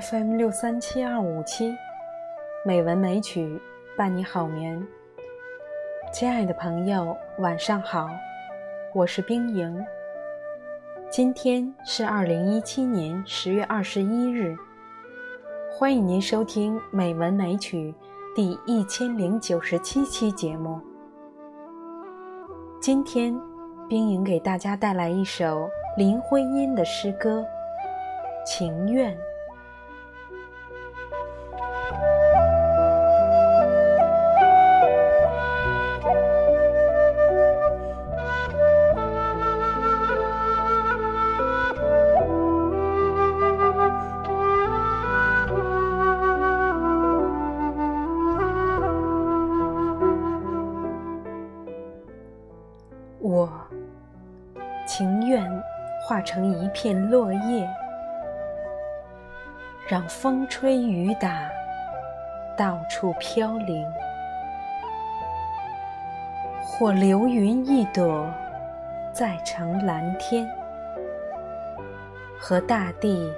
FM 六三七二五七，美文美曲伴你好眠。亲爱的朋友，晚上好，我是冰莹。今天是二零一七年十月二十一日，欢迎您收听《美文美曲》第一千零九十七期节目。今天，冰莹给大家带来一首林徽因的诗歌《情愿》。情愿化成一片落叶，让风吹雨打，到处飘零；或流云一朵，再成蓝天，和大地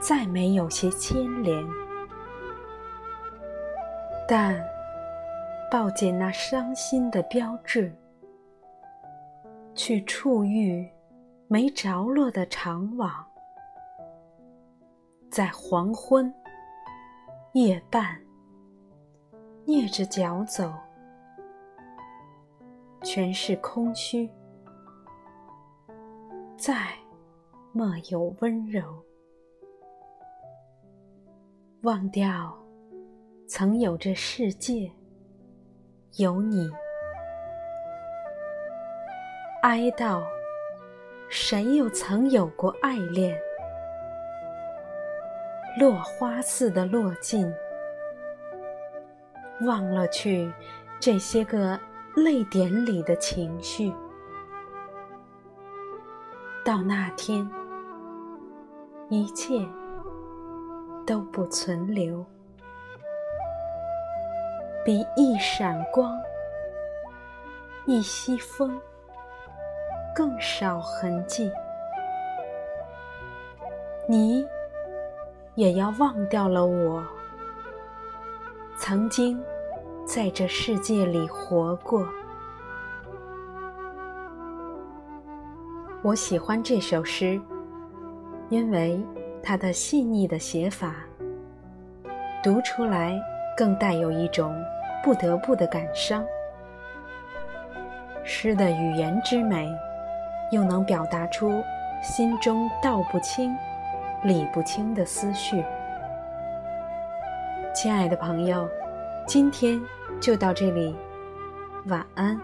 再没有些牵连。但抱紧那伤心的标志。去触遇没着落的长网，在黄昏夜半，蹑着脚走，全是空虚，再莫有温柔。忘掉曾有这世界，有你。哀悼，谁又曾有过爱恋？落花似的落尽，忘了去这些个泪点里的情绪。到那天，一切都不存留，比一闪光，一息风。更少痕迹，你也要忘掉了我，曾经在这世界里活过。我喜欢这首诗，因为它的细腻的写法，读出来更带有一种不得不的感伤。诗的语言之美。又能表达出心中道不清、理不清的思绪。亲爱的朋友，今天就到这里，晚安。